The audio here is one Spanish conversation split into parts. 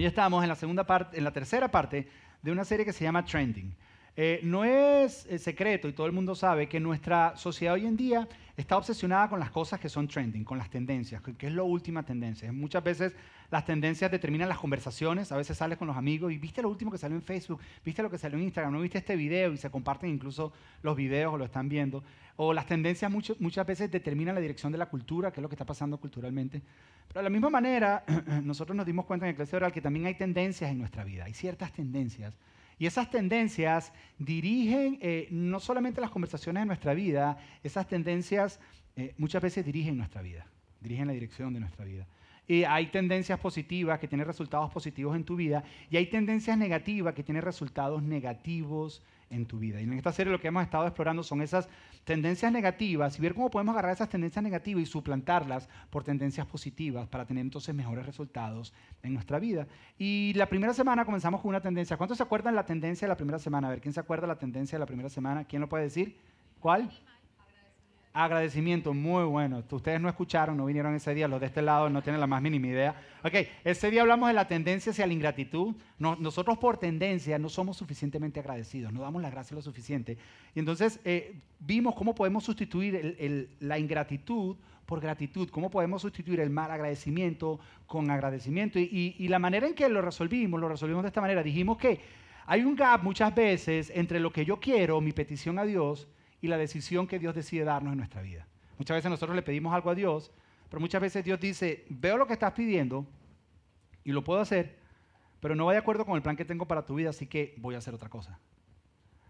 Hoy estamos en la segunda parte, en la tercera parte de una serie que se llama Trending. Eh, no es eh, secreto y todo el mundo sabe que nuestra sociedad hoy en día está obsesionada con las cosas que son trending, con las tendencias, que es la última tendencia. Muchas veces las tendencias determinan las conversaciones, a veces sales con los amigos y viste lo último que salió en Facebook, viste lo que salió en Instagram, no viste este video y se comparten incluso los videos o lo están viendo. O las tendencias muchas veces determinan la dirección de la cultura, que es lo que está pasando culturalmente. Pero de la misma manera, nosotros nos dimos cuenta en el Iglesia Oral que también hay tendencias en nuestra vida, hay ciertas tendencias y esas tendencias dirigen eh, no solamente las conversaciones de nuestra vida, esas tendencias eh, muchas veces dirigen nuestra vida, dirigen la dirección de nuestra vida. Y hay tendencias positivas que tienen resultados positivos en tu vida y hay tendencias negativas que tienen resultados negativos en tu vida. Y en esta serie lo que hemos estado explorando son esas tendencias negativas y ver cómo podemos agarrar esas tendencias negativas y suplantarlas por tendencias positivas para tener entonces mejores resultados en nuestra vida. Y la primera semana comenzamos con una tendencia. ¿Cuántos se acuerdan la tendencia de la primera semana? A ver, ¿quién se acuerda la tendencia de la primera semana? ¿Quién lo puede decir? ¿Cuál? Agradecimiento, muy bueno. Ustedes no escucharon, no vinieron ese día, los de este lado no tienen la más mínima idea. Ok, ese día hablamos de la tendencia hacia la ingratitud. nosotros por tendencia no somos suficientemente agradecidos, no damos la gracia lo suficiente. Y entonces eh, vimos cómo podemos sustituir la ingratitud por gratitud, cómo podemos sustituir el mal agradecimiento con agradecimiento. Y, y la manera en que lo resolvimos, lo resolvimos de esta manera. Dijimos que hay un gap muchas veces entre lo que yo quiero, mi petición a Dios, y la decisión que Dios decide darnos en nuestra vida. Muchas veces nosotros le pedimos algo a Dios, pero muchas veces Dios dice, veo lo que estás pidiendo y lo puedo hacer, pero no va de acuerdo con el plan que tengo para tu vida, así que voy a hacer otra cosa.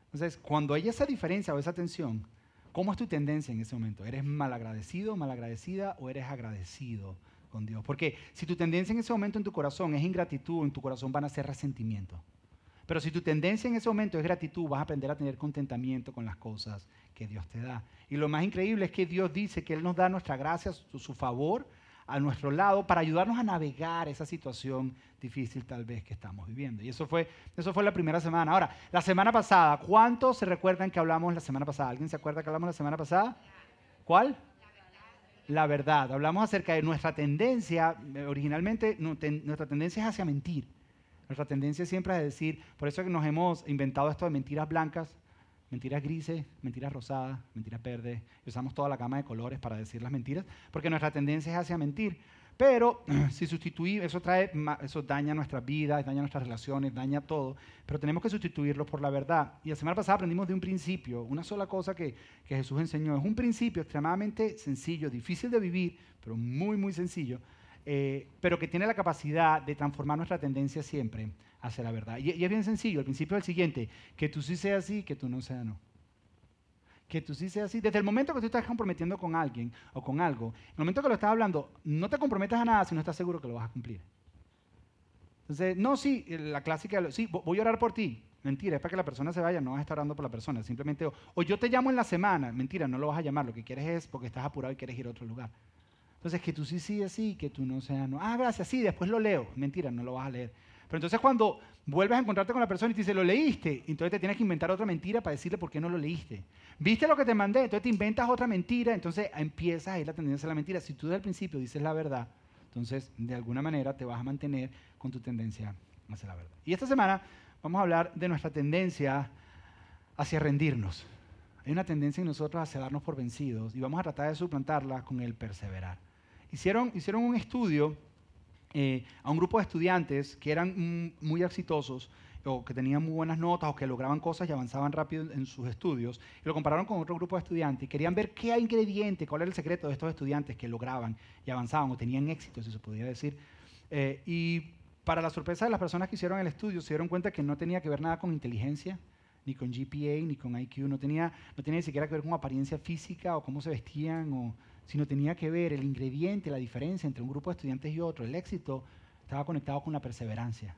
Entonces, cuando hay esa diferencia o esa tensión, ¿cómo es tu tendencia en ese momento? ¿Eres malagradecido, malagradecida o eres agradecido con Dios? Porque si tu tendencia en ese momento en tu corazón es ingratitud, en tu corazón van a ser resentimiento. Pero si tu tendencia en ese momento es gratitud, vas a aprender a tener contentamiento con las cosas que Dios te da. Y lo más increíble es que Dios dice que Él nos da nuestra gracia, su, favor a nuestro lado para ayudarnos a navegar esa situación difícil tal vez que estamos viviendo. Y eso fue, eso fue la primera semana. Ahora, la semana pasada, ¿cuántos se recuerdan que hablamos la semana pasada? ¿Alguien se acuerda que hablamos la semana pasada? ¿Cuál? La verdad. Hablamos acerca de nuestra tendencia, originalmente nuestra tendencia es hacia mentir. Nuestra tendencia siempre es decir, por eso es que nos hemos inventado esto de mentiras blancas, mentiras grises, mentiras rosadas, mentiras verdes, usamos toda la gama de colores para decir las mentiras, porque nuestra tendencia es hacia mentir. Pero si sustituimos, eso, trae, eso daña nuestras vidas, daña nuestras relaciones, daña todo, pero tenemos que sustituirlo por la verdad. Y la semana pasada aprendimos de un principio, una sola cosa que, que Jesús enseñó. Es un principio extremadamente sencillo, difícil de vivir, pero muy, muy sencillo, eh, pero que tiene la capacidad de transformar nuestra tendencia siempre hacia la verdad. Y, es bien sencillo, el principio es el siguiente, que tú sí seas así, que tú no seas no. Que tú sí seas así. Desde el momento que tú estás comprometiendo con alguien o con algo, en el momento que lo estás hablando, no te comprometas a nada si no estás seguro que lo vas a cumplir. Entonces, no, sí, la clásica, sí, voy a orar por ti. Mentira, es para que la persona se vaya, no vas a estar orando por la persona. Simplemente, o yo te llamo en la semana. Mentira, no lo vas a llamar. Lo que quieres es porque estás apurado y quieres ir a otro lugar. Entonces, que tú sí, sí, así, que tú no seas no. Ah, gracias, sí, después lo leo. Mentira, no lo vas a leer. Pero entonces cuando vuelves a encontrarte con la persona y te dice, lo leíste, entonces te tienes que inventar otra mentira para decirle por qué no lo leíste. ¿Viste lo que te mandé? Entonces te inventas otra mentira, entonces empiezas a ir la tendencia a la mentira. Si tú desde el principio dices la verdad, entonces de alguna manera te vas a mantener con tu tendencia hacia la verdad. Y esta semana vamos a hablar de nuestra tendencia hacia rendirnos. Hay una tendencia en nosotros hacia darnos por vencidos y vamos a tratar de suplantarla con el perseverar. Hicieron, un estudio eh, a un grupo de estudiantes que eran muy exitosos o que tenían muy buenas notas o que lograban cosas y avanzaban rápido en sus estudios, y lo compararon con otro grupo de estudiantes y querían ver qué ingrediente, cuál era el secreto de estos estudiantes que lograban y avanzaban o tenían éxito, si se podía decir. Eh, y para la sorpresa de las personas que hicieron el estudio, se dieron cuenta que no tenía que ver nada con inteligencia, ni con GPA, ni con IQ, no tenía, no tenía ni siquiera que ver con apariencia física o cómo se vestían o sino tenía que ver el ingrediente, la diferencia entre un grupo de estudiantes y otro. El éxito estaba conectado con la perseverancia,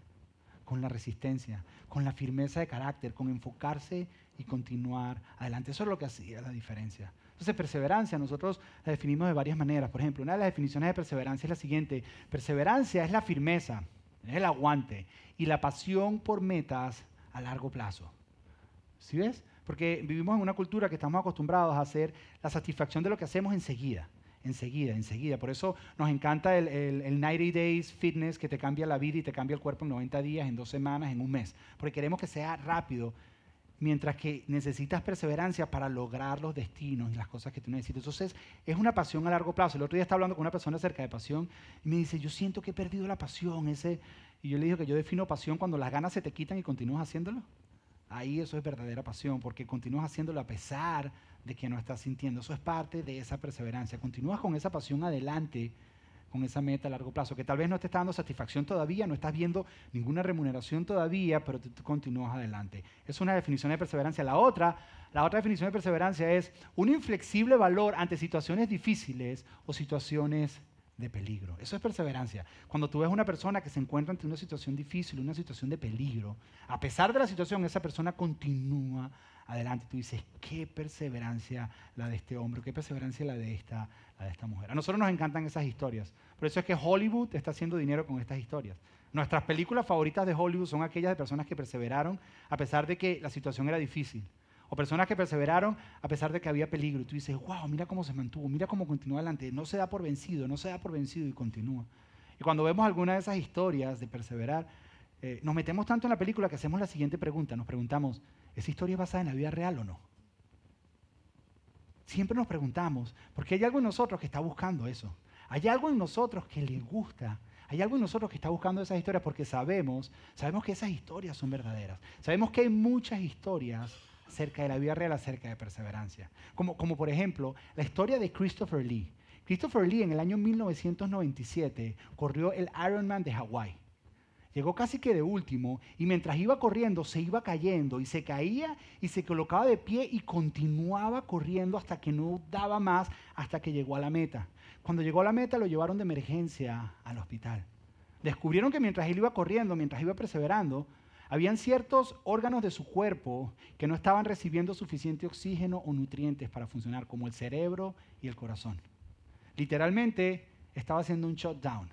con la resistencia, con la firmeza de carácter, con enfocarse y continuar adelante. Eso es lo que hacía la diferencia. Entonces, perseverancia nosotros la definimos de varias maneras. Por ejemplo, una de las definiciones de perseverancia es la siguiente. Perseverancia es la firmeza, es el aguante y la pasión por metas a largo plazo. ¿Sí ves? Porque vivimos en una cultura que estamos acostumbrados a hacer la satisfacción de lo que hacemos enseguida. enseguida, enseguida. Por eso nos encanta el, el, 90 Days Fitness que te cambia la vida y te cambia el cuerpo en 90 días, en dos semanas, en un mes. Porque queremos que sea rápido, mientras que necesitas perseverancia para lograr los destinos y las cosas que tú necesitas. Entonces, es una pasión a largo plazo. El otro día estaba hablando con una persona acerca de pasión y me dice, yo siento que he perdido la pasión. Ese... Y yo le dije que yo defino pasión cuando las ganas se te quitan y continúas haciéndolo. Ahí eso es verdadera pasión, porque continúas haciéndolo a pesar de que no estás sintiendo. Eso es parte de esa perseverancia. Continúas con esa pasión adelante, con esa meta a largo plazo, que tal vez no te está dando satisfacción todavía, no estás viendo ninguna remuneración todavía, pero tú, continúas adelante. Es una definición de perseverancia. La otra, la otra definición de perseverancia es un inflexible valor ante situaciones difíciles o situaciones de peligro. Eso es perseverancia. Cuando tú ves una persona que se encuentra ante una situación difícil, una situación de peligro, a pesar de la situación, esa persona continúa adelante. Tú dices, qué perseverancia la de este hombre, qué perseverancia la de esta, la de esta mujer. A nosotros nos encantan esas historias. Por eso es que Hollywood está haciendo dinero con estas historias. Nuestras películas favoritas de Hollywood son aquellas de personas que perseveraron a pesar de que la situación era difícil. O personas que perseveraron a pesar de que había peligro. Y tú dices, wow, mira cómo se mantuvo, mira cómo continúa adelante. No se da por vencido, no se da por vencido y continúa. Y cuando vemos alguna de esas historias de perseverar, eh, nos metemos tanto en la película que hacemos la siguiente pregunta. Nos preguntamos, ¿esa historia es basada en la vida real o no? Siempre nos preguntamos, porque hay algo en nosotros que está buscando eso. Hay algo en nosotros que le gusta. Hay algo en nosotros que está buscando esas historias porque sabemos, sabemos que esas historias son verdaderas. Sabemos que hay muchas historias acerca de la vida real, acerca de perseverancia. Como, como por ejemplo, la historia de Christopher Lee. Christopher Lee en el año 1997 corrió el Ironman de Hawái. Llegó casi que de último y mientras iba corriendo se iba cayendo y se caía y se colocaba de pie y continuaba corriendo hasta que no daba más, hasta que llegó a la meta. Cuando llegó a la meta lo llevaron de emergencia al hospital. Descubrieron que mientras él iba corriendo, mientras iba perseverando, habían ciertos órganos de su cuerpo que no estaban recibiendo suficiente oxígeno o nutrientes para funcionar, como el cerebro y el corazón. Literalmente estaba haciendo un shutdown.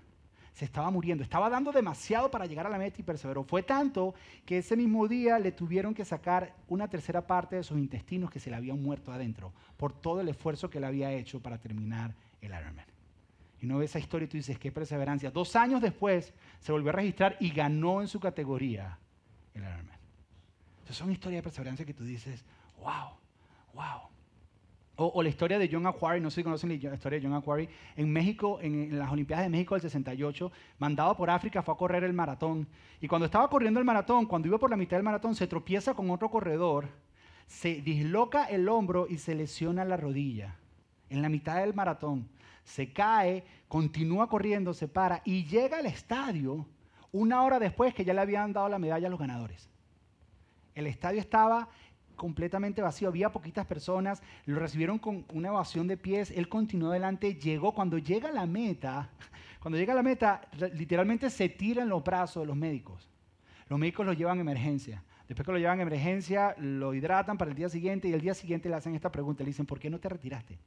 Se estaba muriendo, estaba dando demasiado para llegar a la meta y perseveró. Fue tanto que ese mismo día le tuvieron que sacar una tercera parte de sus intestinos que se le habían muerto adentro por todo el esfuerzo que él había hecho para terminar el Ironman. Y no ves esa historia y tú dices, qué perseverancia. Dos años después se volvió a registrar y ganó en su categoría el Ironman. Son historias de perseverancia que tú dices, wow, wow. O, la historia de John Aquari, no sé si conocen la historia de John Aquari, en México, en, las Olimpiadas de México del 68, mandado por África, fue a correr el maratón. Y cuando estaba corriendo el maratón, cuando iba por la mitad del maratón, se tropieza con otro corredor, se disloca el hombro y se lesiona la rodilla. En la mitad del maratón, se cae, continúa corriendo, se para y llega al estadio una hora después que ya le habían dado la medalla a los ganadores. El estadio estaba completamente vacío, había poquitas personas, lo recibieron con una evasión de pies, él continuó adelante, llegó, cuando llega a la meta, cuando llega la meta, literalmente se tira en los brazos de los médicos. Los médicos lo llevan a emergencia. Después que lo llevan a emergencia, lo hidratan para el día siguiente y el día siguiente le hacen esta pregunta, le dicen, ¿por qué no te retiraste?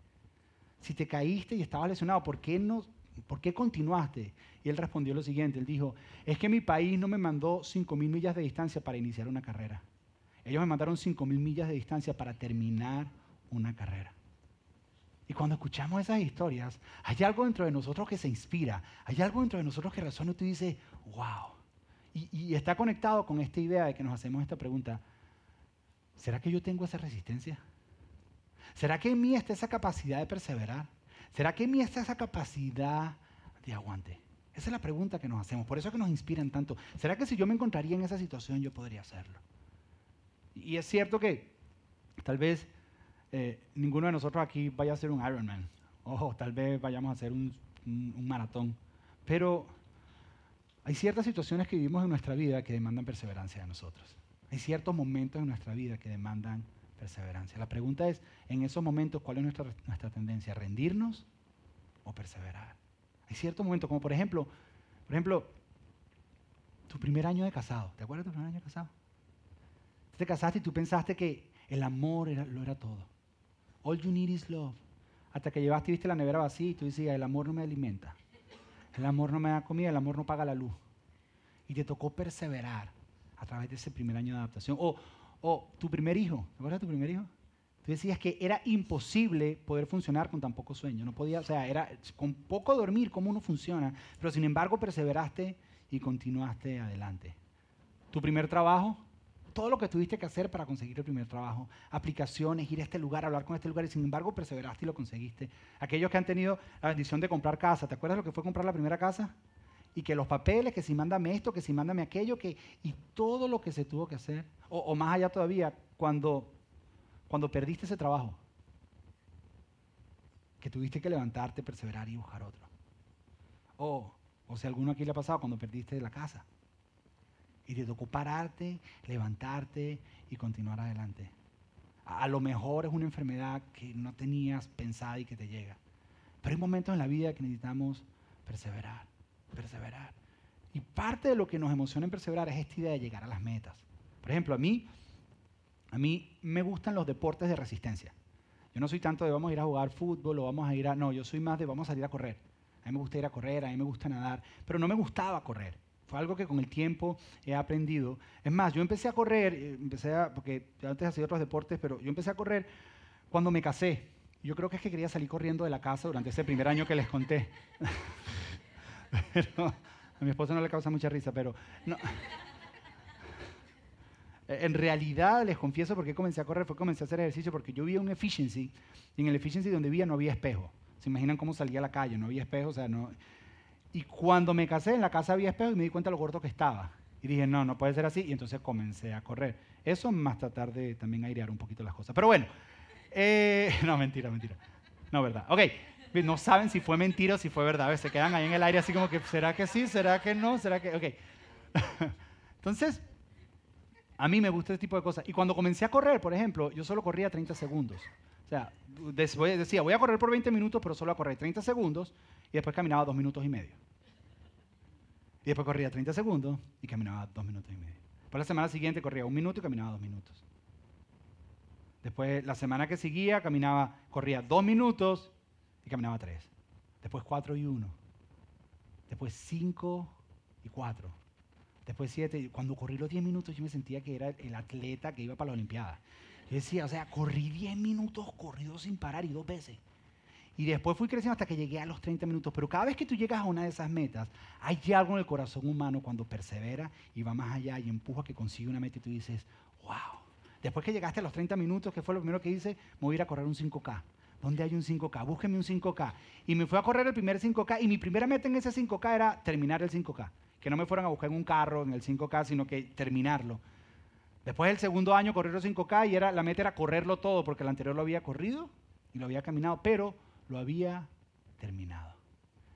Si te caíste y estabas lesionado, ¿por qué no ¿Por qué continuaste? Y él respondió lo siguiente, él dijo, es que mi país no me mandó 5.000 millas de distancia para iniciar una carrera. Ellos me mandaron 5.000 millas de distancia para terminar una carrera. Y cuando escuchamos esas historias, hay algo dentro de nosotros que se inspira, hay algo dentro de nosotros que resuena y tú dices, wow. Y, y está conectado con esta idea de que nos hacemos esta pregunta, ¿será que yo tengo esa resistencia? ¿Será que en mí está esa capacidad de perseverar? ¿Será que en mí está esa capacidad de aguante? Esa es la pregunta que nos hacemos. Por eso es que nos inspiran tanto. ¿Será que si yo me encontraría en esa situación yo podría hacerlo? Y es cierto que tal vez eh, ninguno de nosotros aquí vaya a ser un Ironman. Ojo, tal vez vayamos a hacer un, un maratón. Pero hay ciertas situaciones que vivimos en nuestra vida que demandan perseverancia de nosotros. Hay ciertos momentos en nuestra vida que demandan perseverancia. La pregunta es, en esos momentos, ¿cuál es nuestra, nuestra tendencia? ¿Rendirnos o perseverar? Hay ciertos momentos, como por ejemplo, por ejemplo, tu primer año de casado. ¿Te acuerdas de tu primer año de casado? Te casaste y tú pensaste que el amor era, lo era todo. All you need is love. Hasta que llevaste y viste la nevera vacía y tú decías, el amor no me alimenta. El amor no me da comida, el amor no paga la luz. Y te tocó perseverar a través de ese primer año de adaptación. O, o tu primer hijo, ¿te acuerdas de tu primer hijo? Tú decías que era imposible poder funcionar con tan poco sueño. No podía, o sea, era con poco dormir, cómo uno funciona. Pero sin embargo, perseveraste y continuaste adelante. Tu primer trabajo, todo lo que tuviste que hacer para conseguir el primer trabajo, aplicaciones, ir a este lugar, hablar con este lugar, y sin embargo perseveraste y lo conseguiste. Aquellos que han tenido la bendición de comprar casa, ¿te acuerdas lo que fue comprar la primera casa? Y que los papeles, que si mándame esto, que si mándame aquello, que, y todo lo que se tuvo que hacer, o, más allá todavía, cuando, cuando perdiste ese trabajo, que tuviste que levantarte, perseverar y buscar otro. O, o si a alguno aquí le ha pasado cuando perdiste la casa y te tocó pararte, levantarte y continuar adelante. A, lo mejor es una enfermedad que no tenías pensada y que te llega. Pero hay momentos en la vida que necesitamos perseverar, perseverar. Y parte de lo que nos emociona en perseverar es esta idea de llegar a las metas. Por ejemplo, a mí, a mí me gustan los deportes de resistencia. Yo no soy tanto de vamos a ir a jugar fútbol o vamos a ir a... No, yo soy más de vamos a salir a correr. A mí me gusta ir a correr, a mí me gusta nadar, pero no me gustaba correr. Fue algo que con el tiempo he aprendido. Es más, yo empecé a correr, eh, empecé a, porque antes hacía otros deportes, pero yo empecé a correr cuando me casé. Yo creo que es que quería salir corriendo de la casa durante ese primer año que les conté. pero, a mi esposa no le causa mucha risa, pero no. En realidad, les confieso por qué comencé a correr, fue comencé a hacer ejercicio porque yo vivía un efficiency, y en el efficiency donde vivía no había espejo. ¿Se imaginan cómo salía a la calle? No había espejo, o sea, no, y cuando me casé, en la casa había espejo y me di cuenta de lo gordo que estaba. Y dije, no, no puede ser así. Y entonces comencé a correr. Eso más tratar de también airear un poquito las cosas. Pero bueno, eh, no, mentira, mentira. No, verdad. Ok, no saben si fue mentira o si fue verdad. Se quedan ahí en el aire así como que, ¿será que sí? ¿Será que no? ¿Será que...? Ok. Entonces, a mí me gusta este tipo de cosas. Y cuando comencé a correr, por ejemplo, yo solo corría 30 segundos. O sea, decía, voy a correr por 20 minutos, pero solo a correr 30 segundos y después caminaba dos minutos y medio. Y después corría 30 segundos y caminaba dos minutos y medio. Por la semana siguiente corría un minuto y caminaba dos minutos. Después, la semana que seguía, caminaba, corría dos minutos y caminaba tres. Después cuatro y uno. Después cinco y cuatro. Después siete. Cuando corrí los diez minutos, yo me sentía que era el atleta que iba para la Olimpiada. Yo decía, o sea, corrí diez minutos corridos sin parar y dos veces. Y después fui creciendo hasta que llegué a los 30 minutos. Pero cada vez que tú llegas a una de esas metas, hay algo en el corazón humano cuando persevera y va más allá y empuja que consigue una meta y tú dices, wow. Después que llegaste a los 30 minutos, ¿qué fue lo primero que hice? Me voy a ir a correr un 5K. ¿Dónde hay un 5K? Búsqueme un 5K. Y me fui a correr el primer 5K y mi primera meta en ese 5K era terminar el 5K. Que no me fueran a buscar en un carro en el 5K, sino que terminarlo. Después del segundo año correr el 5K y era, la meta era correrlo todo porque el anterior lo había corrido y lo había caminado, pero lo había terminado.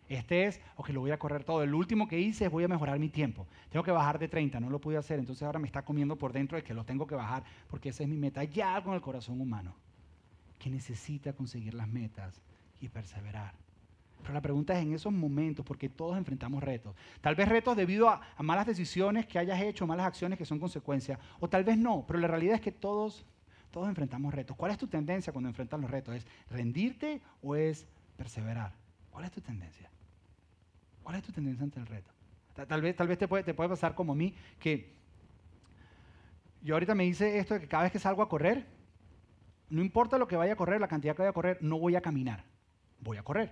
Este es, ok, lo voy a correr todo. El último que hice es voy a mejorar mi tiempo. Tengo que bajar de 30, no lo pude hacer, entonces ahora me está comiendo por dentro de que lo tengo que bajar porque esa es mi meta. Algo en el corazón humano que necesita conseguir las metas y perseverar. Pero la pregunta es en esos momentos, porque todos enfrentamos retos. Tal vez retos debido a, malas decisiones que hayas hecho, malas acciones que son consecuencias, o tal vez no, pero la realidad es que todos todos enfrentamos retos. ¿Cuál es tu tendencia cuando enfrentas los retos? ¿Es rendirte o es perseverar? ¿Cuál es tu tendencia? ¿Cuál es tu tendencia ante el reto? Tal vez, tal vez te, puede, te puede pasar como a mí, que yo ahorita me dice esto de que cada vez que salgo a correr, no importa lo que vaya a correr, la cantidad que vaya a correr, no voy a caminar, voy a correr.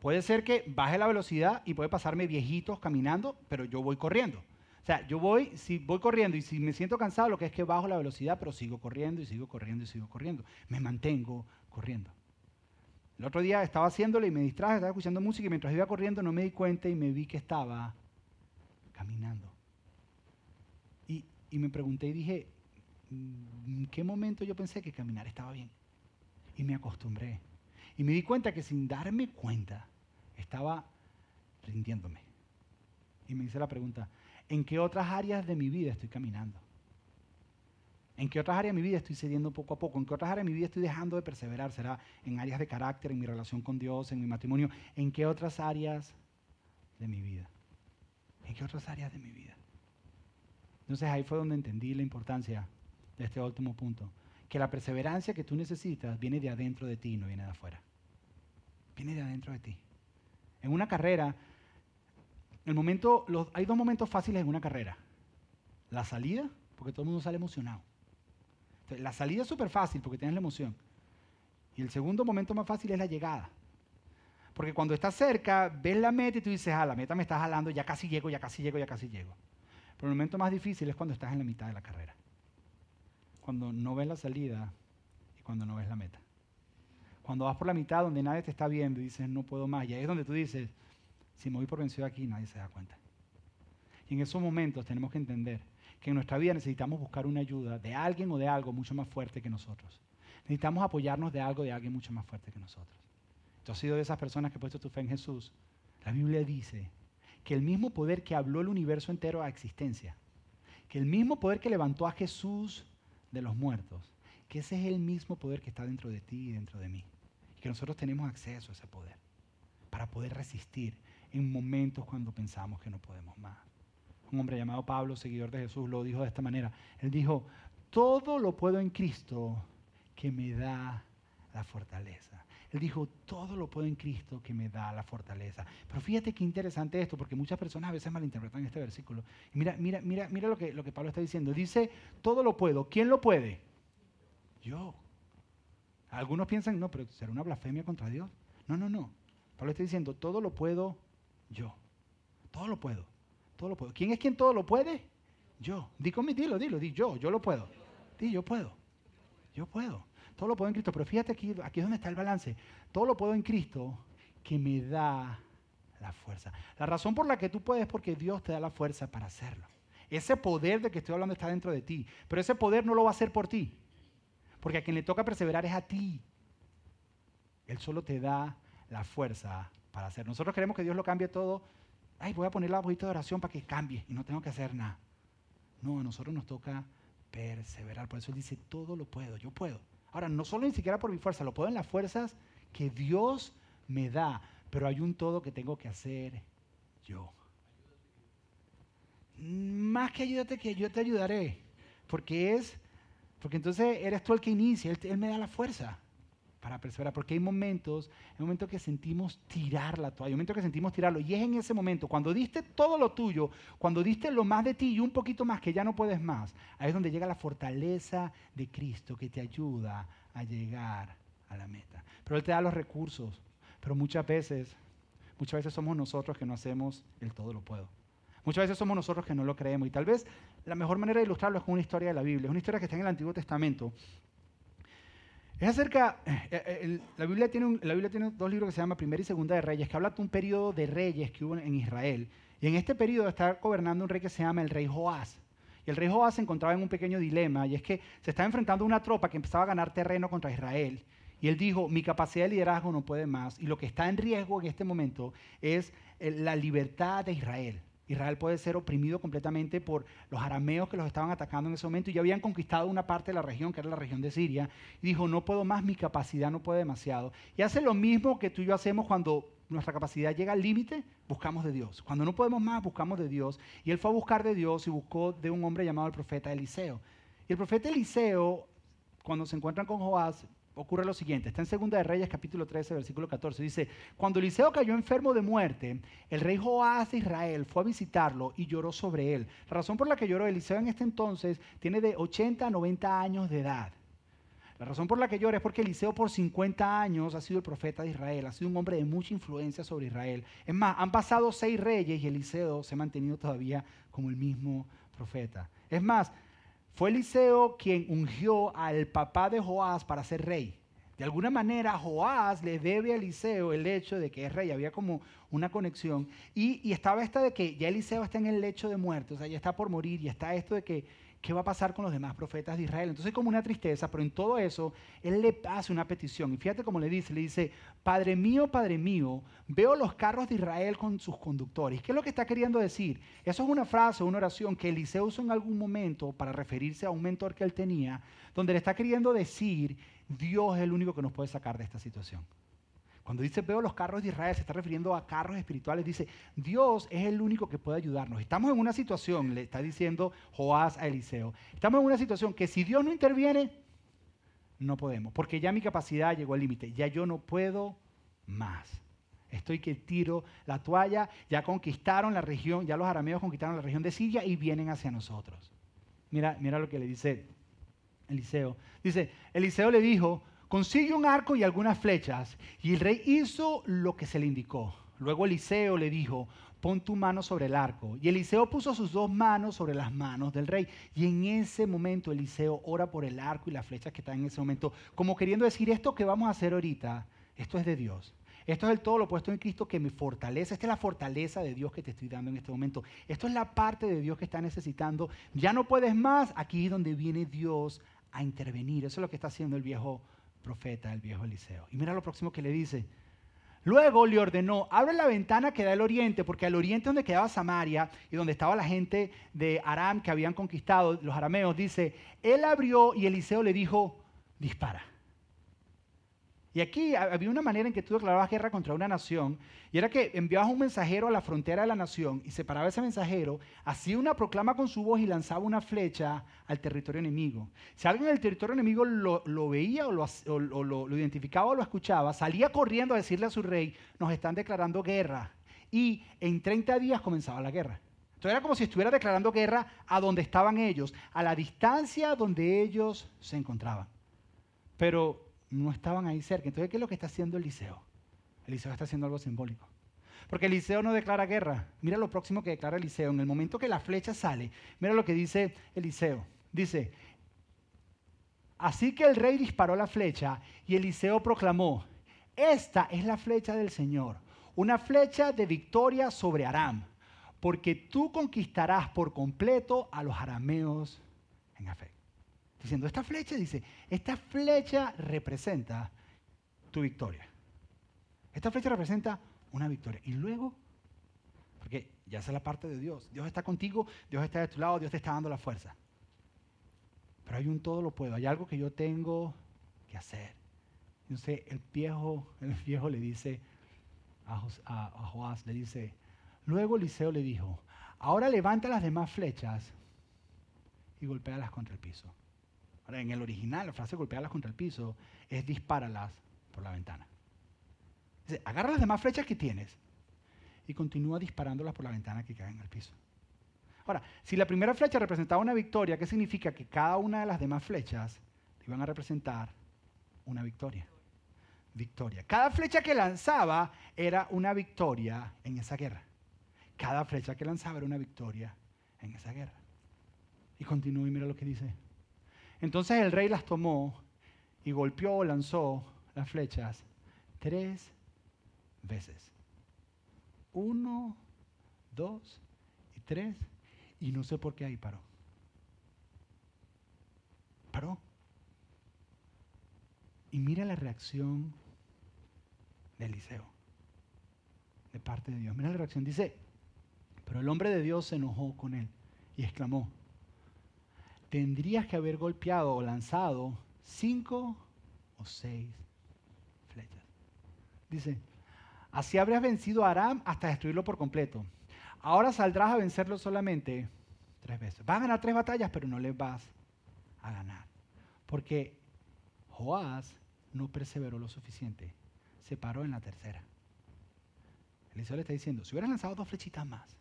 Puede ser que baje la velocidad y puede pasarme viejitos caminando, pero yo voy corriendo. O sea, yo voy, si voy corriendo y si me siento cansado, lo que es que bajo la velocidad, pero sigo corriendo y sigo corriendo y sigo corriendo. Me mantengo corriendo. El otro día estaba haciéndolo y me distraje, estaba escuchando música y mientras iba corriendo no me di cuenta y me vi que estaba caminando. Y, y me pregunté y dije, ¿en qué momento yo pensé que caminar estaba bien? Y me acostumbré. Y me di cuenta que sin darme cuenta estaba rindiéndome. Y me hice la pregunta, ¿En qué otras áreas de mi vida estoy caminando? ¿En qué otras áreas de mi vida estoy cediendo poco a poco? ¿En qué otras áreas de mi vida estoy dejando de perseverar? ¿Será en áreas de carácter, en mi relación con Dios, en mi matrimonio? ¿En qué otras áreas de mi vida? ¿En qué otras áreas de mi vida? Entonces ahí fue donde entendí la importancia de este último punto. Que la perseverancia que tú necesitas viene de adentro de ti, no viene de afuera. Viene de adentro de ti. En una carrera el momento, hay dos momentos fáciles en una carrera. La salida, porque todo el mundo sale emocionado. La salida es súper fácil porque tienes la emoción. Y el segundo momento más fácil es la llegada. Porque cuando estás cerca, ves la meta y tú dices, ah, la meta me está jalando, ya casi llego, ya casi llego, ya casi llego. Pero el momento más difícil es cuando estás en la mitad de la carrera. Cuando no ves la salida y cuando no ves la meta. Cuando vas por la mitad donde nadie te está viendo y dices, no puedo más. Y ahí es donde tú dices, si me voy por vencido aquí, nadie se da cuenta. Y en esos momentos tenemos que entender que en nuestra vida necesitamos buscar una ayuda de alguien o de algo mucho más fuerte que nosotros. Necesitamos apoyarnos de algo, de alguien mucho más fuerte que nosotros. Tú has sido de esas personas que ha puesto tu fe en Jesús. La Biblia dice que el mismo poder que habló el universo entero a existencia, que el mismo poder que levantó a Jesús de los muertos, que ese es el mismo poder que está dentro de ti y dentro de mí. Y que nosotros tenemos acceso a ese poder para poder resistir en momentos cuando pensamos que no podemos más un hombre llamado Pablo, seguidor de Jesús, lo dijo de esta manera. Él dijo, todo lo puedo en Cristo que me da la fortaleza. Él dijo, todo lo puedo en Cristo que me da la fortaleza. Pero fíjate qué interesante esto, porque muchas personas a veces malinterpretan este versículo. mira, mira, mira, mira lo que, lo que Pablo está diciendo. Dice, todo lo puedo. ¿Quién lo puede? Yo. Algunos piensan, no, pero será una blasfemia contra Dios. No, no, no. Pablo está diciendo, todo lo puedo yo. Todo lo puedo. Todo lo puedo. ¿Quién es quien todo lo puede? Yo. Di conmigo, dilo, dilo, di yo, yo lo puedo. Di, yo puedo. Yo puedo. Todo lo puedo en Cristo. Pero fíjate aquí, aquí donde está el balance. Todo lo puedo en Cristo que me da la fuerza. La razón por la que tú puedes es porque Dios te da la fuerza para hacerlo. Ese poder de que estoy hablando está dentro de ti. Pero ese poder no lo va a hacer por ti. Porque a quien le toca perseverar es a ti. Él solo te da la fuerza para hacer. Nosotros queremos que Dios lo cambie todo ay, voy a poner la bolita de oración para que cambie y no tengo que hacer nada. No, a nosotros nos toca perseverar. Por eso él dice, todo lo puedo, yo puedo. Ahora, no solo ni siquiera por mi fuerza, lo puedo en las fuerzas que Dios me da, pero hay un todo que tengo que hacer yo. Más que ayúdate que yo te ayudaré, porque es, porque entonces eres tú el que inicia, él, él me da la fuerza para perseverar, porque hay momentos, hay momentos que sentimos tirar la toalla, hay momentos que sentimos tirarlo, y es en ese momento, cuando diste todo lo tuyo, cuando diste lo más de ti y un poquito más que ya no puedes más, ahí es donde llega la fortaleza de Cristo que te ayuda a llegar a la meta. Pero Él te da los recursos, pero muchas veces, muchas veces somos nosotros que no hacemos el todo lo puedo. Muchas veces somos nosotros que no lo creemos. Y tal vez la mejor manera de ilustrarlo es con una historia de la Biblia. Es una historia que está en el Antiguo Testamento. Es acerca, eh, eh, la, Biblia tiene la Biblia tiene dos libros que se llaman Primera y Segunda de Reyes, que habla de un periodo de reyes que hubo en Israel. Y en este periodo está gobernando un rey que se llama el rey Joás. Y el rey Joás se encontraba en un pequeño dilema, y es que se estaba enfrentando a una tropa que empezaba a ganar terreno contra Israel. Y él dijo, mi capacidad de liderazgo no puede más, y lo que está en riesgo en este momento es eh, la libertad de Israel. Israel puede ser oprimido completamente por los arameos que los estaban atacando en ese momento y ya habían conquistado una parte de la región, que era la región de Siria, y dijo, no puedo más, mi capacidad no puede demasiado. Y hace lo mismo que tú y yo hacemos cuando nuestra capacidad llega al límite, buscamos de Dios. Cuando no podemos más, buscamos de Dios. Y él fue a buscar de Dios y buscó de un hombre llamado el profeta Eliseo. Y el profeta Eliseo, cuando se encuentran con Joás, ocurre lo siguiente. Está en Segunda de Reyes capítulo 13, versículo 14. Dice, cuando Eliseo cayó enfermo de muerte, el rey Joás de Israel fue a visitarlo y lloró sobre él. La razón por la que lloró Eliseo en este entonces tiene de 80 a 90 años de edad. La razón por la que llora es porque Eliseo por 50 años ha sido el profeta de Israel, ha sido un hombre de mucha influencia sobre Israel. Es más, han pasado seis reyes y Eliseo se ha mantenido todavía como el mismo profeta. Es más, fue Eliseo quien ungió al papá de Joás para ser rey. De alguna manera, Joás le debe a Eliseo el hecho de que es rey. Había como una conexión. Y, y, estaba esta de que ya Eliseo está en el lecho de muerte, o sea, ya está por morir. Y está esto de que ¿Qué va a pasar con los demás profetas de Israel? Entonces como una tristeza, pero en todo eso él le hace una petición. Y fíjate cómo le dice, le dice, Padre mío, Padre mío, veo los carros de Israel con sus conductores. ¿Qué es lo que está queriendo decir? Eso es una frase, una oración que Eliseo usó en algún momento para referirse a un mentor que él tenía, donde le está queriendo decir, Dios es el único que nos puede sacar de esta situación. Cuando dice veo los carros de Israel, se está refiriendo a carros espirituales. Dice, Dios es el único que puede ayudarnos. Estamos en una situación, le está diciendo Joás a Eliseo, estamos en una situación que si Dios no interviene, no podemos, porque ya mi capacidad llegó al límite, ya yo no puedo más. Estoy que tiro la toalla, ya conquistaron la región, ya los arameos conquistaron la región de Siria y vienen hacia nosotros. Mira, mira lo que le dice Eliseo. Dice, Eliseo le dijo, consigue un arco y algunas flechas. Y el rey hizo lo que se le indicó. Luego Eliseo le dijo, pon tu mano sobre el arco. Y Eliseo puso sus dos manos sobre las manos del rey. Y en ese momento Eliseo ora por el arco y las flechas que están en ese momento, como queriendo decir, esto que vamos a hacer ahorita, esto es de Dios. Esto es el todo lo puesto en Cristo que me fortalece. Esta es la fortaleza de Dios que te estoy dando en este momento. Esto es la parte de Dios que está necesitando. Ya no puedes más. Aquí es donde viene Dios a intervenir. Eso es lo que está haciendo el viejo profeta, el viejo Eliseo. Y mira lo próximo que le dice. Luego le ordenó, abre la ventana que da al oriente, porque al oriente donde quedaba Samaria y donde estaba la gente de Aram que habían conquistado, los arameos, dice, él abrió y Eliseo le dijo, dispara. Y aquí había una manera en que tú declarabas guerra contra una nación, y era que enviabas un mensajero a la frontera de la nación y separaba ese mensajero, hacía una proclama con su voz y lanzaba una flecha al territorio enemigo. Si alguien del territorio enemigo lo, veía o, lo, lo identificaba o lo escuchaba, salía corriendo a decirle a su rey, nos están declarando guerra. Y en 30 días comenzaba la guerra. Entonces era como si estuviera declarando guerra a donde estaban ellos, a la distancia donde ellos se encontraban. Pero no estaban ahí cerca. Entonces, ¿qué es lo que está haciendo Eliseo? Eliseo está haciendo algo simbólico. Porque Eliseo no declara guerra. Mira lo próximo que declara Eliseo. En el momento que la flecha sale, mira lo que dice Eliseo. Dice, así que el rey disparó la flecha y Eliseo proclamó, esta es la flecha del Señor, una flecha de victoria sobre Aram, porque tú conquistarás por completo a los arameos en Afec diciendo, esta flecha, dice, esta flecha representa tu victoria. Esta flecha representa una victoria. Y luego, porque ya es la parte de Dios, Dios está contigo, Dios está de tu lado, Dios te está dando la fuerza. Pero hay un todo lo puedo, hay algo que yo tengo que hacer. Entonces el viejo, el viejo le dice a, Joás, le dice, luego Eliseo le dijo, ahora levanta las demás flechas y golpéalas contra el piso en el original, la frase golpearlas contra el piso es dispáralas por la ventana. Dice, agarra las demás flechas que tienes y continúa disparándolas por la ventana que caen al piso. Ahora, si la primera flecha representaba una victoria, ¿qué significa? Que cada una de las demás flechas iban a representar una victoria. Victoria. Cada flecha que lanzaba era una victoria en esa guerra. Cada flecha que lanzaba era una victoria en esa guerra. Y continúa y mira lo que dice entonces el rey las tomó y golpeó o lanzó las flechas tres veces. Uno, dos y tres. Y no sé por qué ahí paró. Paró. Y mira la reacción de Eliseo, de parte de Dios. Mira la reacción. Dice, pero el hombre de Dios se enojó con él y exclamó, tendrías que haber golpeado o lanzado cinco o seis flechas. Dice, así habrías vencido a Aram hasta destruirlo por completo. Ahora saldrás a vencerlo solamente tres veces. Vas a ganar tres batallas, pero no le vas a ganar. Porque Joás no perseveró lo suficiente. Se paró en la tercera. Eliseo le está diciendo, si hubieras lanzado dos flechitas más,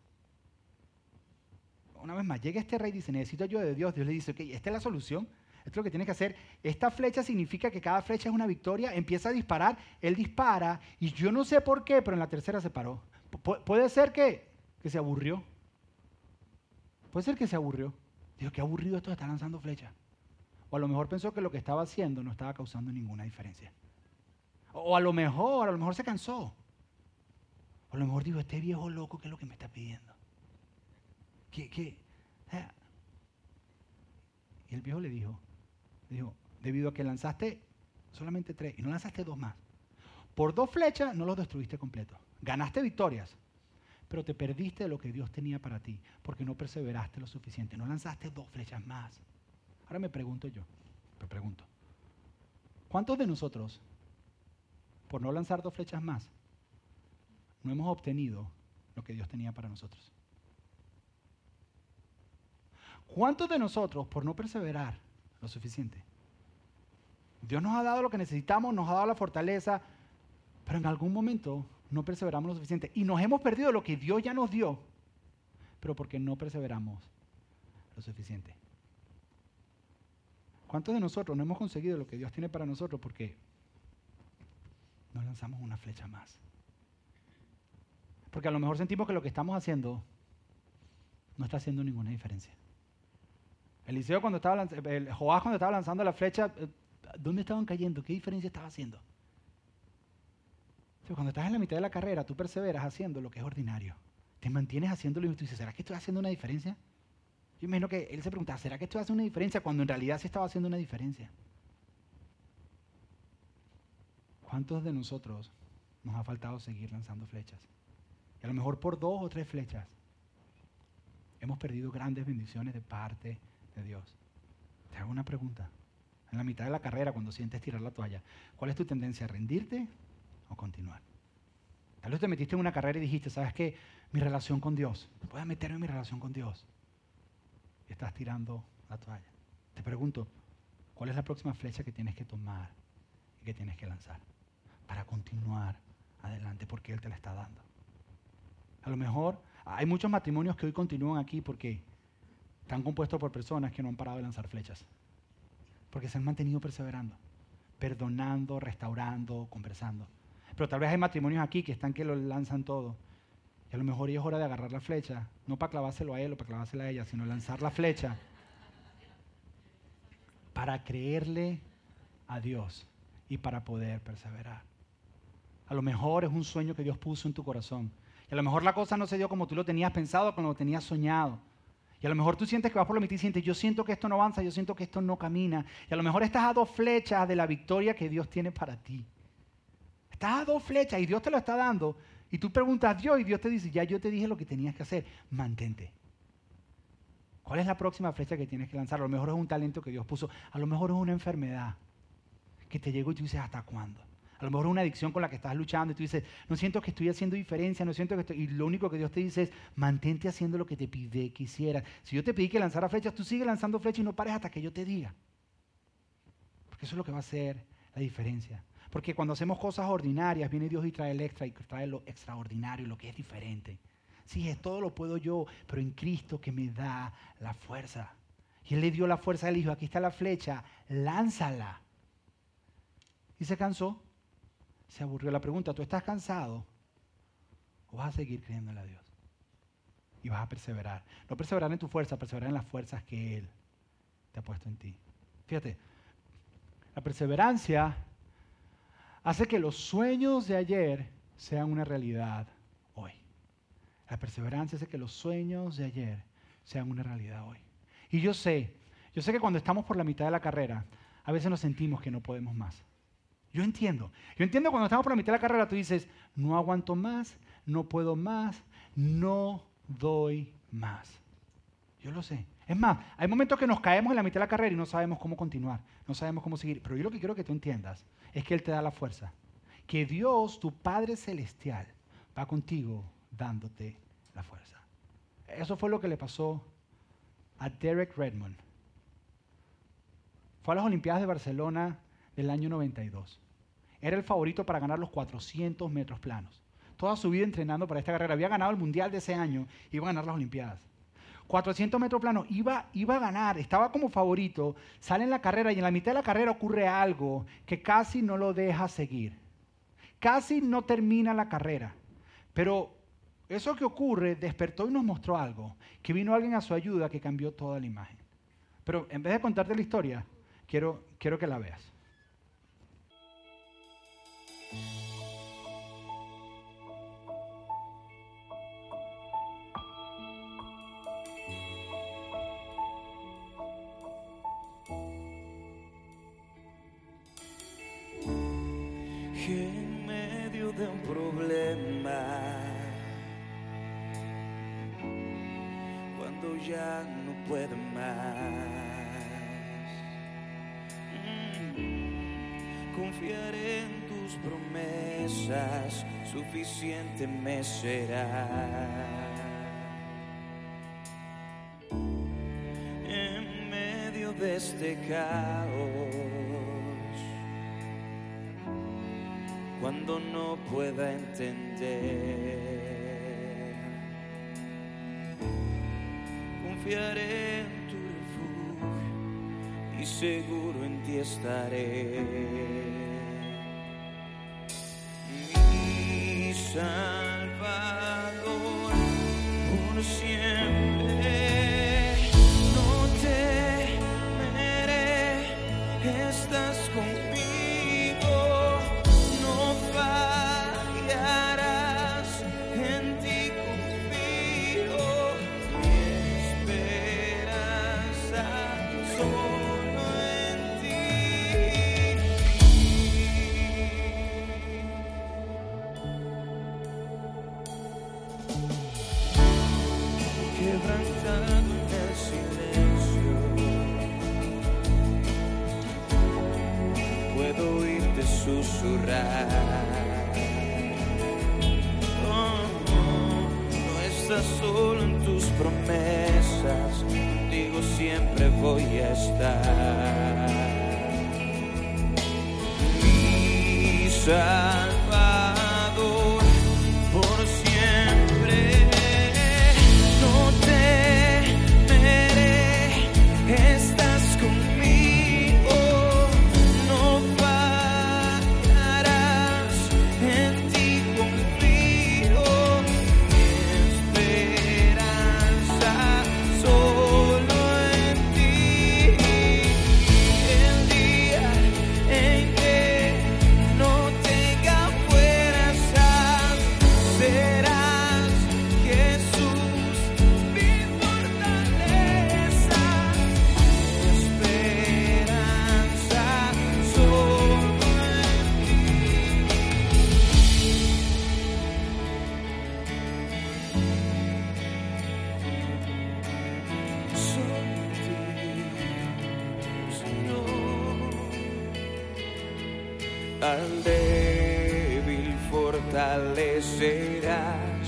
una vez más, llega este rey y dice, necesito ayuda de Dios. Dios le dice, ok, esta es la solución. Esto es lo que tienes que hacer. Esta flecha significa que cada flecha es una victoria. Empieza a disparar, él dispara y yo no sé por qué, pero en la tercera se paró. puede ser que, que se aburrió. Puede ser que se aburrió. Dijo, qué aburrido esto de estar lanzando flechas. O a lo mejor pensó que lo que estaba haciendo no estaba causando ninguna diferencia. O a lo mejor, a lo mejor se cansó. O a lo mejor dijo, este viejo loco, ¿qué es lo que me está pidiendo? ¿Qué, eh. Y el viejo le dijo, dijo, debido a que lanzaste solamente tres y no lanzaste dos más, por dos flechas no los destruiste completo. Ganaste victorias, pero te perdiste de lo que Dios tenía para ti, porque no perseveraste lo suficiente, no lanzaste dos flechas más. Ahora me pregunto yo, me pregunto, ¿cuántos de nosotros, por no lanzar dos flechas más, no hemos obtenido lo que Dios tenía para nosotros? ¿Cuántos de nosotros, por no perseverar lo suficiente? Dios nos ha dado lo que necesitamos, nos ha dado la fortaleza, pero en algún momento no perseveramos lo suficiente y nos hemos perdido lo que Dios ya nos dio, pero porque no perseveramos lo suficiente. ¿Cuántos de nosotros no hemos conseguido lo que Dios tiene para nosotros porque no lanzamos una flecha más? Porque a lo mejor sentimos que lo que estamos haciendo no está haciendo ninguna diferencia. Eliseo cuando estaba el Joás cuando estaba lanzando la flecha, eh, ¿dónde estaban cayendo? ¿Qué diferencia estaba haciendo? Cuando estás en la mitad de la carrera, tú perseveras haciendo lo que es ordinario. Te mantienes haciéndolo y tú dices, ¿será que estoy haciendo una diferencia? Yo imagino que él se preguntaba, ¿será que estoy haciendo una diferencia? Cuando en realidad se estaba haciendo una diferencia. ¿Cuántos de nosotros nos ha faltado seguir lanzando flechas? Y a lo mejor por dos o tres flechas hemos perdido grandes bendiciones de parte Dios. Te hago una pregunta. En la mitad de la carrera, cuando sientes tirar la toalla, ¿cuál es tu tendencia? ¿A rendirte o continuar? Tal vez te metiste en una carrera y dijiste, ¿sabes qué? Mi relación con Dios. Voy a meterme en mi relación con Dios. Y estás tirando la toalla. Te pregunto, ¿cuál es la próxima flecha que tienes que tomar y que tienes que lanzar para continuar adelante? Porque Él te la está dando. A lo mejor hay muchos matrimonios que hoy continúan aquí porque están compuestos por personas que no han parado de lanzar flechas. Porque se han mantenido perseverando, perdonando, restaurando, conversando. Pero tal vez hay matrimonios aquí que están que lo lanzan todo. Y a lo mejor es hora de agarrar la flecha, no para clavárselo a él o para clavársela a ella, sino lanzar la flecha para creerle a Dios y para poder perseverar. A lo mejor es un sueño que Dios puso en tu corazón y a lo mejor la cosa no se dio como tú lo tenías pensado, como lo tenías soñado. Y a lo mejor tú sientes que vas por la mitad y sientes, yo siento que esto no avanza, yo siento que esto no camina. Y a lo mejor estás a dos flechas de la victoria que Dios tiene para ti. Estás a dos flechas y Dios te lo está dando. Y tú preguntas a Dios y Dios te dice, ya yo te dije lo que tenías que hacer, mantente. ¿Cuál es la próxima flecha que tienes que lanzar? A lo mejor es un talento que Dios puso, a lo mejor es una enfermedad que te llegó y tú dices, ¿hasta cuándo? A lo mejor una adicción con la que estás luchando y tú dices, no siento que estoy haciendo diferencia, no siento que estoy... Y lo único que Dios te dice es, mantente haciendo lo que te pide que hicieras. Si yo te pedí que lanzara flechas, tú sigues lanzando flechas y no pares hasta que yo te diga. Porque eso es lo que va a hacer la diferencia. Porque cuando hacemos cosas ordinarias, viene Dios y trae el extra y trae lo extraordinario, lo que es diferente. Sí, es todo lo puedo yo, pero en Cristo que me da la fuerza. Y Él le dio la fuerza, Él dijo, aquí está la flecha, lánzala. Y se cansó se aburrió la pregunta, ¿tú estás cansado? ¿O vas a seguir creyéndole a Dios? Y vas a perseverar. No perseverar en tu fuerza, perseverar en las fuerzas que Él te ha puesto en ti. Fíjate, la perseverancia hace que los sueños de ayer sean una realidad hoy. La perseverancia hace que los sueños de ayer sean una realidad hoy. Y yo sé, yo sé que cuando estamos por la mitad de la carrera, a veces nos sentimos que no podemos más. Yo entiendo. Yo entiendo cuando estamos por la mitad de la carrera, tú dices, no aguanto más, no puedo más, no doy más. Yo lo sé. Es más, hay momentos que nos caemos en la mitad de la carrera y no sabemos cómo continuar, no sabemos cómo seguir. Pero yo lo que quiero que tú entiendas es que Él te da la fuerza. Que Dios, tu Padre Celestial, va contigo dándote la fuerza. Eso fue lo que le pasó a Derek Redmond. Fue a las Olimpiadas de Barcelona del año 92. Era el favorito para ganar los 400 metros planos. Toda su vida entrenando para esta carrera. Había ganado el Mundial de ese año, iba a ganar las Olimpiadas. 400 metros planos, iba, iba a ganar, estaba como favorito, sale en la carrera y en la mitad de la carrera ocurre algo que casi no lo deja seguir. Casi no termina la carrera. Pero eso que ocurre despertó y nos mostró algo, que vino alguien a su ayuda que cambió toda la imagen. Pero en vez de contarte la historia, quiero, quiero que la veas. En medio de un problema, cuando ya no puedo más, mm, confiaré en tus promesas, suficiente me será. En medio de este caos cuando no pueda entender. Confiaré en tu refugio y seguro en ti estaré. Mi Salvador, Quebrantado en el silencio, puedo oírte susurrar. No estás solo en tus promesas, contigo siempre voy a estar. Al débil fortalecerás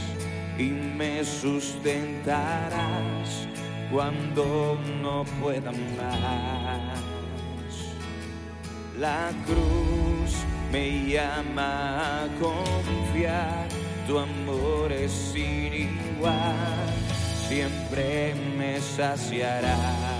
y me sustentarás cuando no pueda más. La cruz me llama a confiar, tu amor es sin igual, siempre me saciará.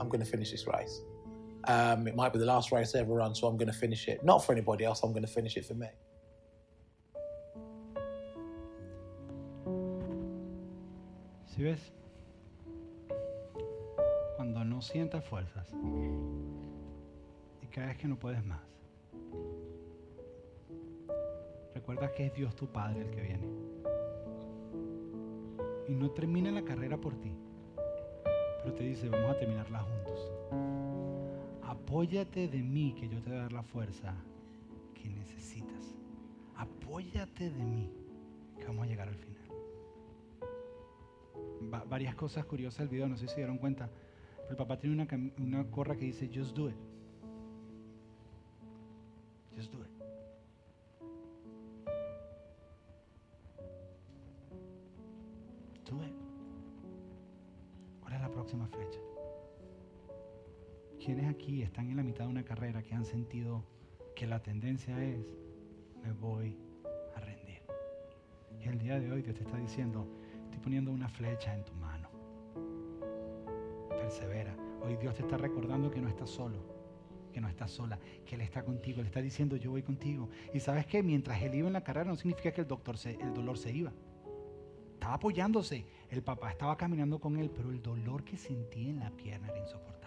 I'm going to finish this race. Um, it might be the last race I ever run, so I'm going to finish it. Not for anybody else, I'm going to finish it for me. ¿Sí ves? Cuando no sientas fuerzas y crees que no puedes más, recuerda que es Dios tu Padre el que viene. Y no termina la carrera por ti, te dice, vamos a terminarla juntos. Apóyate de mí, que yo te voy a dar la fuerza que necesitas. Apóyate de mí, que vamos a llegar al final va- varias cosas curiosas del video, no sé si se dieron cuenta. Pero el papá tiene una, una gorra que dice Just do it. Están en la mitad de una carrera que han sentido que la tendencia es me voy a rendir? Y el día de hoy Dios te está diciendo, estoy poniendo una flecha en tu mano. Persevera. Hoy Dios te está recordando que no estás solo, que no estás sola, que Él está contigo. Le está diciendo, yo voy contigo. Y sabes que mientras Él iba en la carrera no significa que el, doctor se, el dolor se iba. Estaba apoyándose. El papá estaba caminando con él, pero el dolor que sentía en la pierna era insoportable.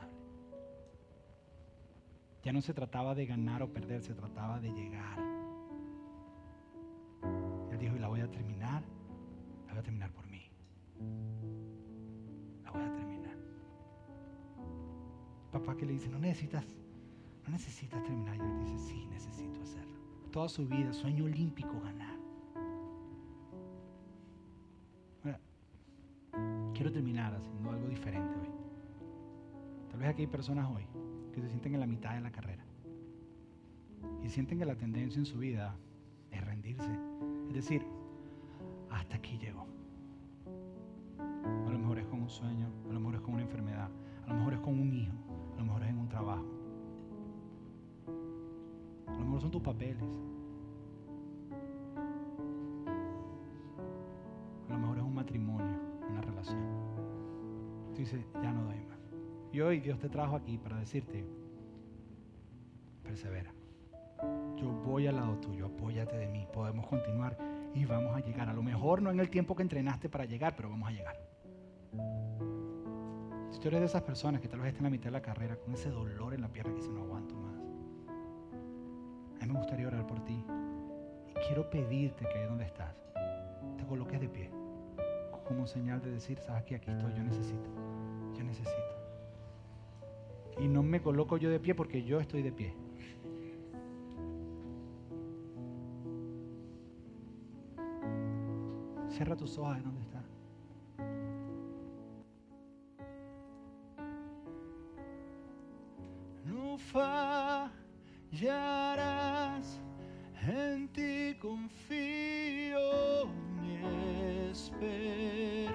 Ya no se trataba de ganar o perder, se trataba de llegar. Él dijo, la voy a terminar, la voy a terminar por mí. La voy a terminar. Papá que le dice, no necesitas, no necesitas terminar. Y él dice, sí, necesito hacerlo. Toda su vida, sueño olímpico ganar. Ahora, quiero terminar haciendo algo diferente hoy. Vez aquí hay personas hoy que se sienten en la mitad de la carrera y sienten que la tendencia en su vida es rendirse. Es decir, hasta aquí llego. A lo mejor es con un sueño, a lo mejor es con una enfermedad, a lo mejor es con un hijo, a lo mejor es en un trabajo. A lo mejor son tus papeles. A lo mejor es un matrimonio, una relación. Tú dices, ya no doy más. Y hoy Dios te trajo aquí para decirte, persevera. Yo voy al lado tuyo, apóyate de mí, podemos continuar y vamos a llegar. A lo mejor no en el tiempo que entrenaste para llegar, pero vamos a llegar. Si tú eres de esas personas que tal vez están en la mitad de la carrera con ese dolor en la pierna que dice no aguanto más, a mí me gustaría orar por ti. Y quiero pedirte que ahí donde estás, te coloques de pie. Como señal de decir, sabes que aquí estoy, yo necesito, yo necesito. Y no me coloco yo de pie porque yo estoy de pie. Cierra tus ojos ahí donde estás. No fallarás, en ti confío, mi esperanza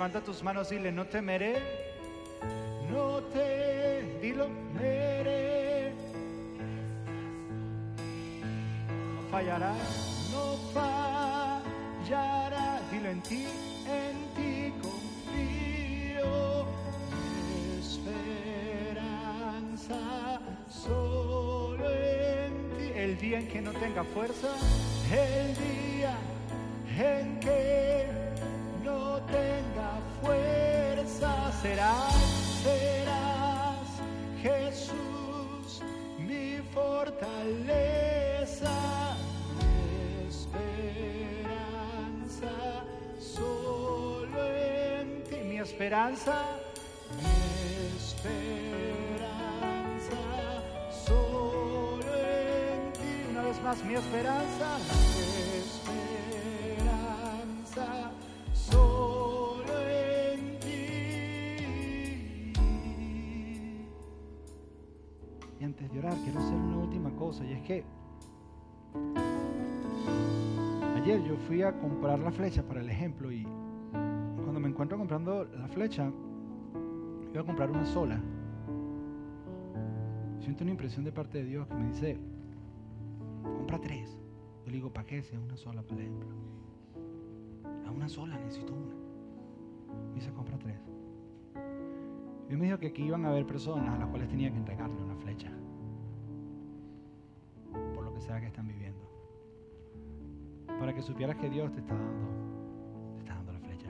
Levanta tus manos y dile, no temeré, no te, dilo, temeré. No fallará, no fallará, dilo en ti, en ti confío, esperanza solo en ti. El día en que no tenga fuerza, el día en que serás, serás Jesús mi fortaleza, mi esperanza. Solo en ti, mi esperanza, mi esperanza. Solo en ti, una vez más mi esperanza, mi antes de orar, quiero hacer una última cosa, y es que ayer yo fui a comprar la flecha para el ejemplo, y cuando me encuentro comprando la flecha, iba a comprar una sola. Siento una impresión de parte de Dios que me dice, compra tres. Yo le digo, ¿para qué? Si es una sola el ejemplo. A una sola, necesito una. Me dice, compra tres. Dios me dijo que aquí iban a haber personas a las cuales tenía que entregarle una flecha. Por lo que sea que están viviendo. Para que supieras que Dios te está dando, te está dando la flecha.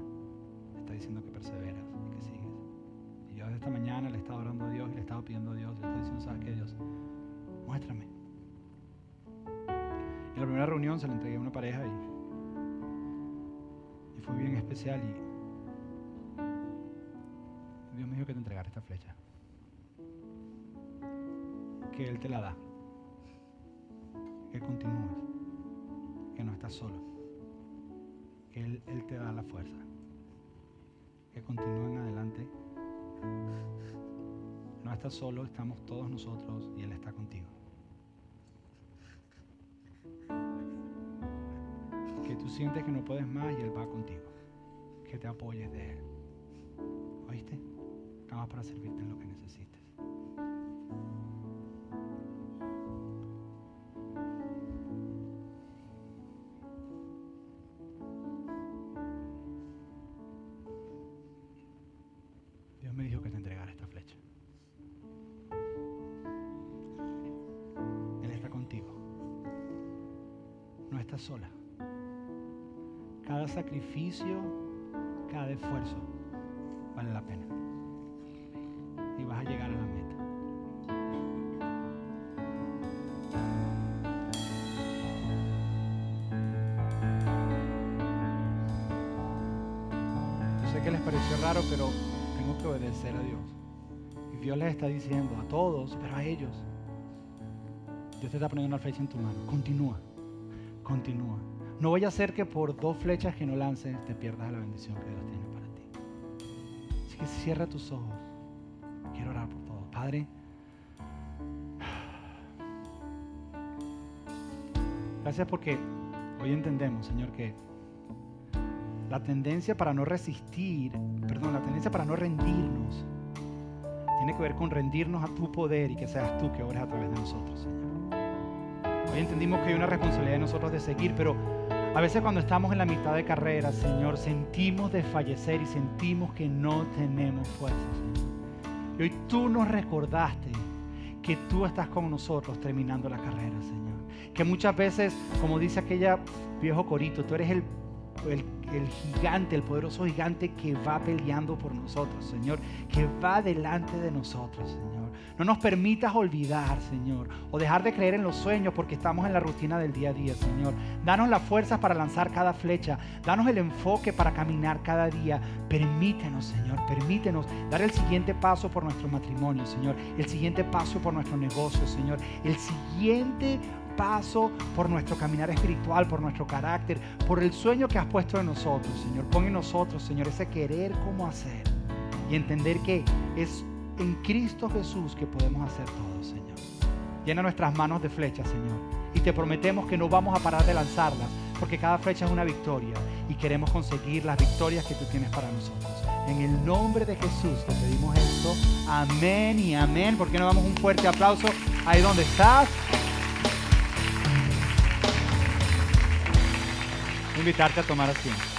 Te está diciendo que perseveras y que sigues. Y yo desde esta mañana le he estado orando a Dios y le he estado pidiendo a Dios. Le he estado diciendo, ¿sabes qué, Dios? Muéstrame. En la primera reunión se la entregué a una pareja y, y fue bien especial. Y que te entregara esta flecha. Que Él te la da. Que continúes. Que no estás solo. Que Él, Él te da la fuerza. Que continúen adelante. No estás solo, estamos todos nosotros y Él está contigo. Que tú sientes que no puedes más y Él va contigo. Que te apoyes de Él. ¿Oíste? Estamos para servirte en lo que necesites. Dios me dijo que te entregara esta flecha. Él está contigo. estás sola. Cada sacrificio, cada esfuerzo vale la pena. Obedecer a Dios. Y Dios les está diciendo a todos, pero a ellos. Dios te está poniendo una flecha en tu mano. Continúa, continúa. No voy a hacer que por dos flechas que no lances te pierdas la bendición que Dios tiene para ti. Así que cierra tus ojos. Quiero orar por todos. Padre, gracias porque hoy entendemos, Señor, que la tendencia para no resistir, perdón, la tendencia para no rendirnos, tiene que ver con rendirnos a tu poder y que seas tú que ores a través de nosotros, Señor. Hoy entendimos que hay una responsabilidad de nosotros de seguir, pero a veces cuando estamos en la mitad de carrera, Señor, sentimos desfallecer y sentimos que no tenemos fuerza, Señor. Y hoy tú nos recordaste que tú estás con nosotros terminando la carrera, Señor. Que muchas veces, como dice aquella viejo corito, tú eres el, el gigante, el poderoso gigante que va peleando por nosotros, Señor. Que va delante de nosotros, Señor. No nos permitas olvidar, Señor, o dejar de creer en los sueños porque estamos en la rutina del día a día, Señor. Danos las fuerzas para lanzar cada flecha. Danos el enfoque para caminar cada día. Permítenos, Señor, permítenos dar el siguiente paso por nuestro matrimonio, Señor. El siguiente paso por nuestro negocio, Señor. El siguiente paso por nuestro caminar espiritual, por nuestro carácter, por el sueño que has puesto en nosotros, Señor. Pon en nosotros, Señor, ese querer cómo hacer y entender que es en Cristo Jesús que podemos hacer todo, Señor. Llena nuestras manos de flechas, Señor. Y te prometemos que no vamos a parar de lanzarlas, porque cada flecha es una victoria y queremos conseguir las victorias que tú tienes para nosotros. En el nombre de Jesús te pedimos esto. Amén y amén. ¿Por qué no damos un fuerte aplauso ahí donde estás? Invitarte a tomar asiento.